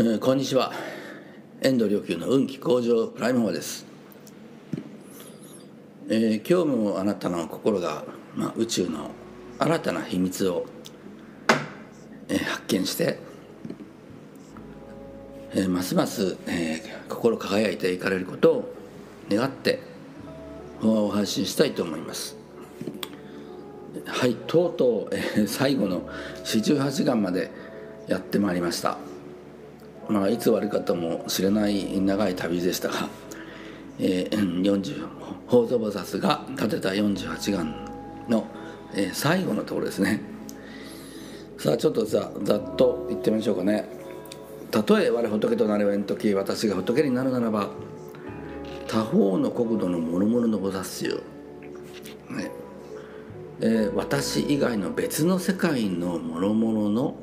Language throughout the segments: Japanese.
えーこんにちは。遠藤良久の運気向上プライムホアです、えー今日もあなたの心が、まあ、宇宙の新たな秘密を、えー発見して、えーますます、えー心輝いていかれることを願って法話を配信したいと思います。はいとうとう、えー最後の四十八願までやってまいりました。まあいつ終わるかともしれない長い旅でしたが、えー、40法蔵菩薩が立てた48願の、えー最後のところですね。さあちょっとざざっと言ってみましょうかね。たとえ我仏となればえんとき私が仏になるならば他方の国土の諸々の菩薩衆ねえー私以外の別の世界の諸々の、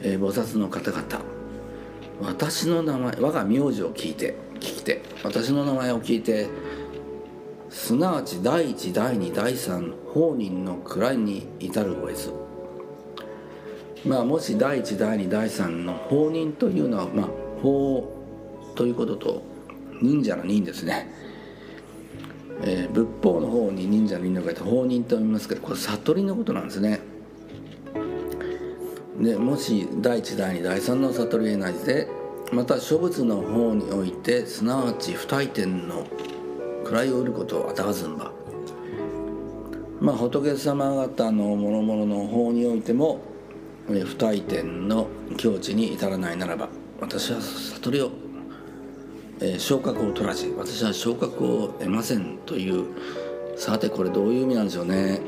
えー菩薩の方々私の名前我が名字を聞いて聞きて私の名前を聞いてすなわち第一第二第三法人の位に至るごえずまあもし第一第二第三の法人というのはまあ法ということと忍者の忍ですね。えー仏法の方に忍者の忍の書いて法人と読みますけどこれ悟りのことなんですね。でもし第一第二第三の悟りへなじてまた諸仏の方においてすなわち不退転の位を得ることをあたわずんば。まあ仏様方の諸々の方においても不退転の境地に至らないならば私は悟りをえー昇格を取らず私は昇格を得ませんというさてこれどういう意味なんでしょうね。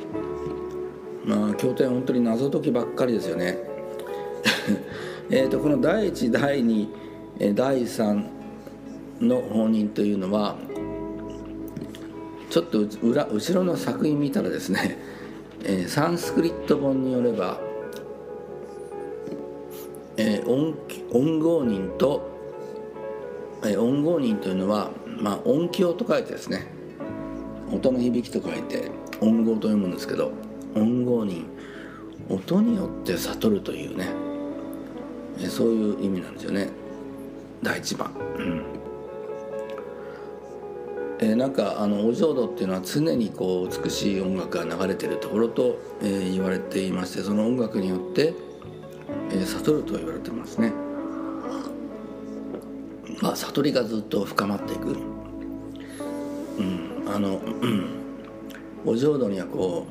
まあ経典本当に謎解きばっかりですよね。えとこの第一第二第三の法人というのはちょっと裏後ろの作品見たらですね、えサンスクリット本によれば、え音音号人とえ音号人というのは、まあ、音響と書いてですね音の響きと書いて音号と読むんですけど音号人音によって悟るというね、えそういう意味なんですよね。第一番、うん。えーなんかあのお浄土っていうのは常にこう美しい音楽が流れてるところと、えー言われていましてその音楽によって、えー悟ると言われてますね。まあ、悟りがずっと深まっていく、うん、あの、うん、お浄土にはこ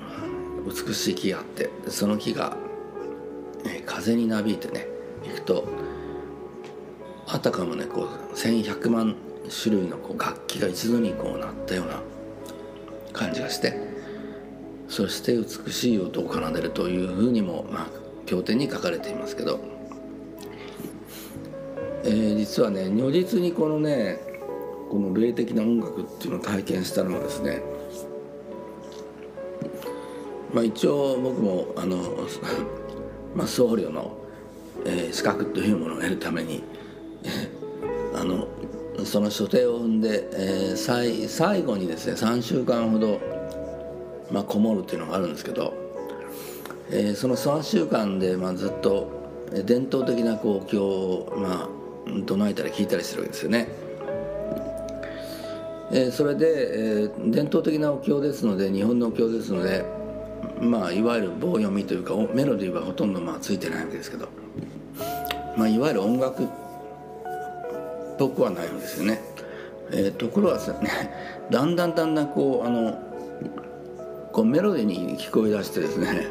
う美しい木があってその木が、えー風になびいてね行くとあたかもねこう1100万種類のこう楽器が一度にこうなったような感じがしてそして美しい音を奏でるというふうにも、まあ、経典に書かれていますけどえー実はね如実にこのねこの霊的な音楽っていうのを体験したのはですねまあ一応僕もあの、まあ、僧侶の、え資格というものを得るためにあのその所定を踏んで、えー最最後にですね3週間ほど、まあ、こもるっていうのがあるんですけど、えーその3週間で、まあ、ずっと伝統的なこうお経を、まあ、唱えたり聞いたりするわけですよね。えーそれで、えー伝統的なお経ですので日本のお経ですので、まあ、いわゆる棒読みというかメロディーはほとんどまあついてないわけですけど、まあ、いわゆる音楽ぽくはないんですよね。えーところがですねだんだんだんだんこうあのこうメロディーに聞こえ出してですね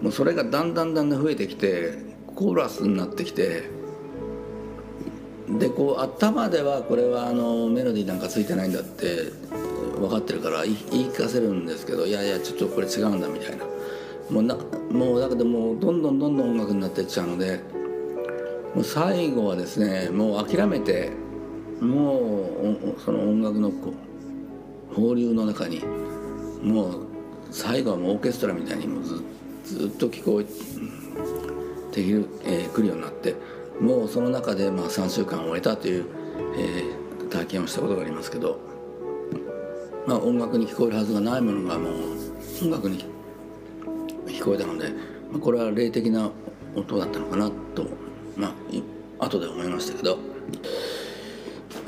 もうそれがだんだんだんだん増えてきてコーラスになってきてでこう頭ではこれはあのメロディーなんかついてないんだって分かってるから言い聞かせるんですけどいやいやちょっとこれ違うんだみたいなもうなもうだけどもうどんどんどんどん音楽になっていっちゃうのでもう最後はですねもう諦めてもうその音楽の放流の中にもう最後はもうオーケストラみたいにもうずずっと聞こえてきる、えーるようになってもうその中でまあ3週間終えたという、えー体験をしたことがありますけど、まあ、音楽に聞こえるはずがないものがもう音楽に聞こえたので、まあ、これは霊的な音だったのかなと、まあ、後で思いましたけど、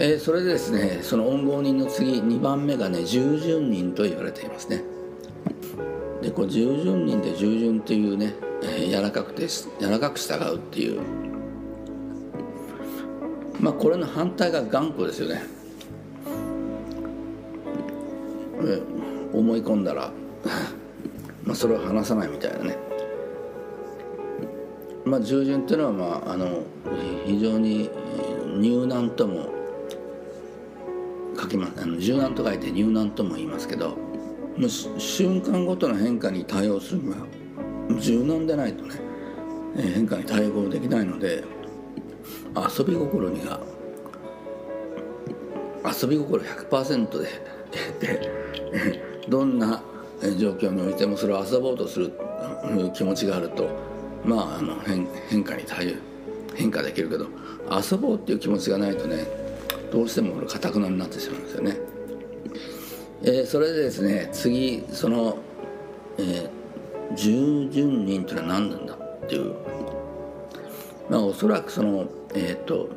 えー、それでですねその音号人の次2番目がね従順人と言われていますね。でこう従順人で従順っていうね、えー、柔らかくて柔らかく従うっていう。まあこれの反対が頑固ですよね、え、思い込んだら まあそれを話さないみたいなね。まあ従順っていうのはまああの非常に入難とも書きます。あの柔軟と書いて入難とも言いますけどもう瞬間ごとの変化に対応するには柔軟でないとね変化に対応できないので遊び心には遊び心100%で でどんな状況においてもそれを遊ぼうとする気持ちがあるとまああの変変化に対応変化できるけど遊ぼうっていう気持ちがないとねどうしてもかたくなになってしまうんですよね。えー、それでですね次その、えー、従順人というのは何なんだっていうまあおそらくそのえっ、ー、と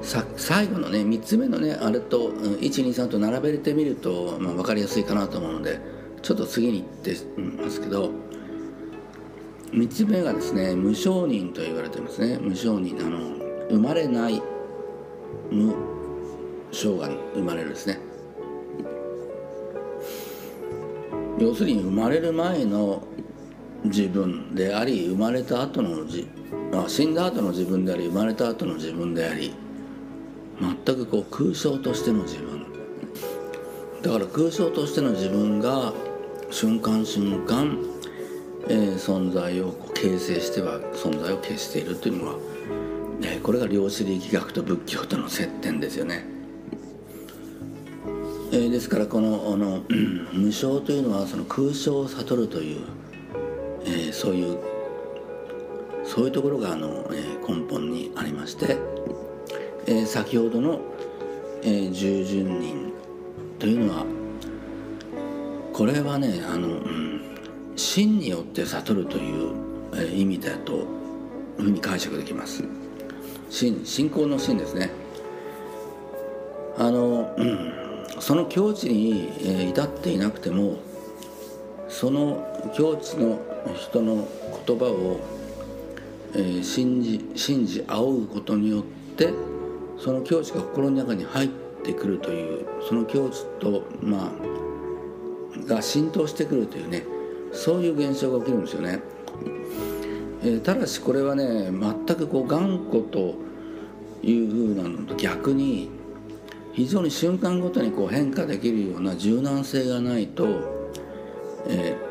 さ最後のね3つ目のねあれと123と並べてみると、まあ、分かりやすいかなと思うのでちょっと次に行ってますけど3つ目がですね無承認と言われてますね。無承認あの生まれない無生が生まれるですね。要するに生まれる前の自分であり生まれた後のじあ死んだ後の自分であり生まれた後の自分であり全くこう空想としての自分。だから空想としての自分が瞬間瞬間、えー、存在を形成しては存在を消しているというのはえこれが量子力学と仏教との接点ですよね。えー、ですからこのあの、無償というのはその空想を悟るという、えー、そういうそういうところがあの、えー、根本にありまして、えー、先ほどの、えー、従順人というのはこれはねあの、うん、真によって悟るという、え、意味だというふうに解釈できます。信信仰の信ですねあの、うん、その境地に、え、至っていなくてもその境地の人の言葉を、えー、信じ信じ仰ぐことによってその境地が心の中に入ってくるというその境地とまあが浸透してくるというねそういう現象が起きるんですよね。えー、ただしこれはね全くこう頑固というふうなのと逆に非常に瞬間ごとにこう変化できるような柔軟性がないと、えー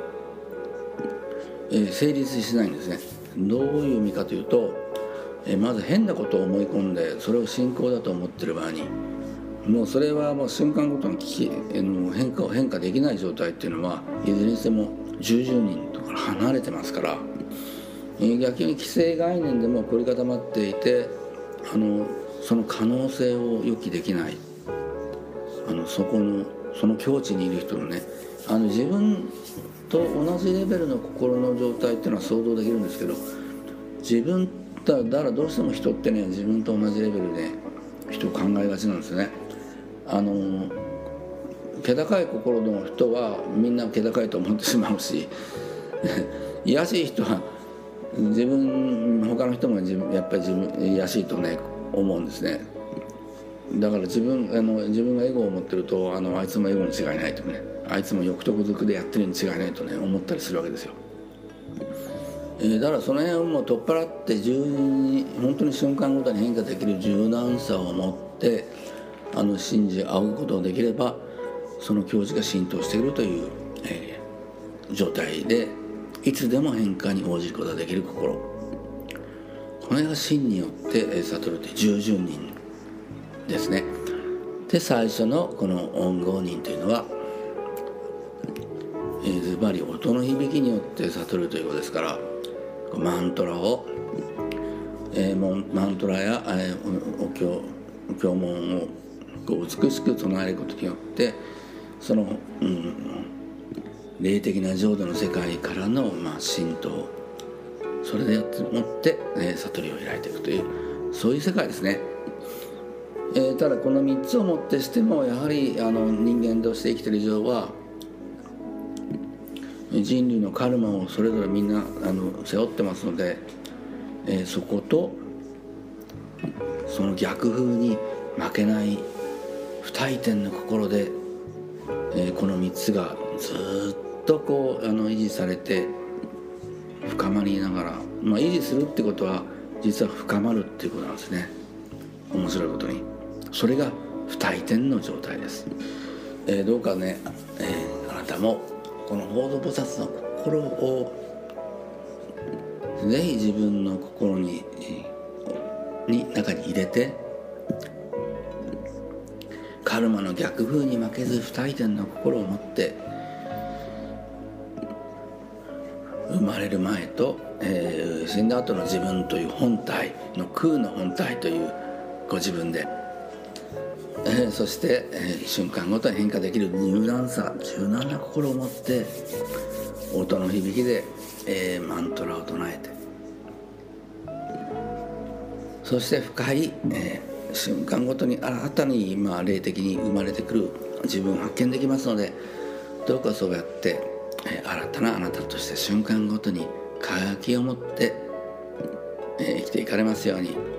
えー、成立しないんですね。どういう意味かというと、えー、まず変なことを思い込んでそれを信仰だと思ってる場合にもうそれはもう瞬間ごとに危機の変化を変化できない状態っていうのはいずれにしても従順人とか離れてますから。逆に既成概念でも凝り固まっていてあのその可能性を予期できないあのそこのその境地にいる人のねあの自分と同じレベルの心の状態っていうのは想像できるんですけど自分だだからどうしても人ってね自分と同じレベルで人を考えがちなんですね。あの気高い心の人はみんな気高いと思ってしまうし 癒しい人は自分他の人もやっぱり自分安いとね思うんですね。だから自分あの自分がエゴを持ってるとあのあいつもエゴに違いないとねあいつも欲得づくでやってるに違いないとね思ったりするわけですよ、えー、だからその辺をもう取っ払って十に本当に瞬間ごとに変化できる柔軟さを持ってあの信じ仰ぐことができればその教授が浸透しているという、えー、状態でいつでも変化に応じることができる心。これが真によって悟るという従順人ですね。で最初のこの音号人というのはズバリ音の響きによって悟るということですからマントラを、えー、マントラや、えー、お経お経文をこう美しく唱えることによってその、うん、霊的な浄土の世界からの、まあ、浸透それでもって、え、悟りを開いていくというそういう世界ですね。えー、ただこの3つをもってしてもやはりあの人間として生きてる以上は人類のカルマをそれぞれみんなあの背負ってますので、えー、そことその逆風に負けない不退転の心で、えー、この3つがずっとこうあの維持されて深まりながら、まあ、維持するってことは実は深まるっていうことなんですね。面白いことに。それが不退転の状態です、えー、どうかね、えー、あなたもこの報道菩薩の心をぜひ自分の心にに中に入れてカルマの逆風に負けず不退転の心を持って生まれる前と、えー、死んだ後の自分という本体の空の本体というご自分で、えー、そして、えー、瞬間ごとに変化できる柔軟さ柔軟な心を持って音の響きで、えー、マントラを唱えてそして深い、えー、瞬間ごとに新たに、今、霊的に生まれてくる自分を発見できますのでどうかそうやって、新たなあなたとして瞬間ごとに輝きを持って、生きていかれますように。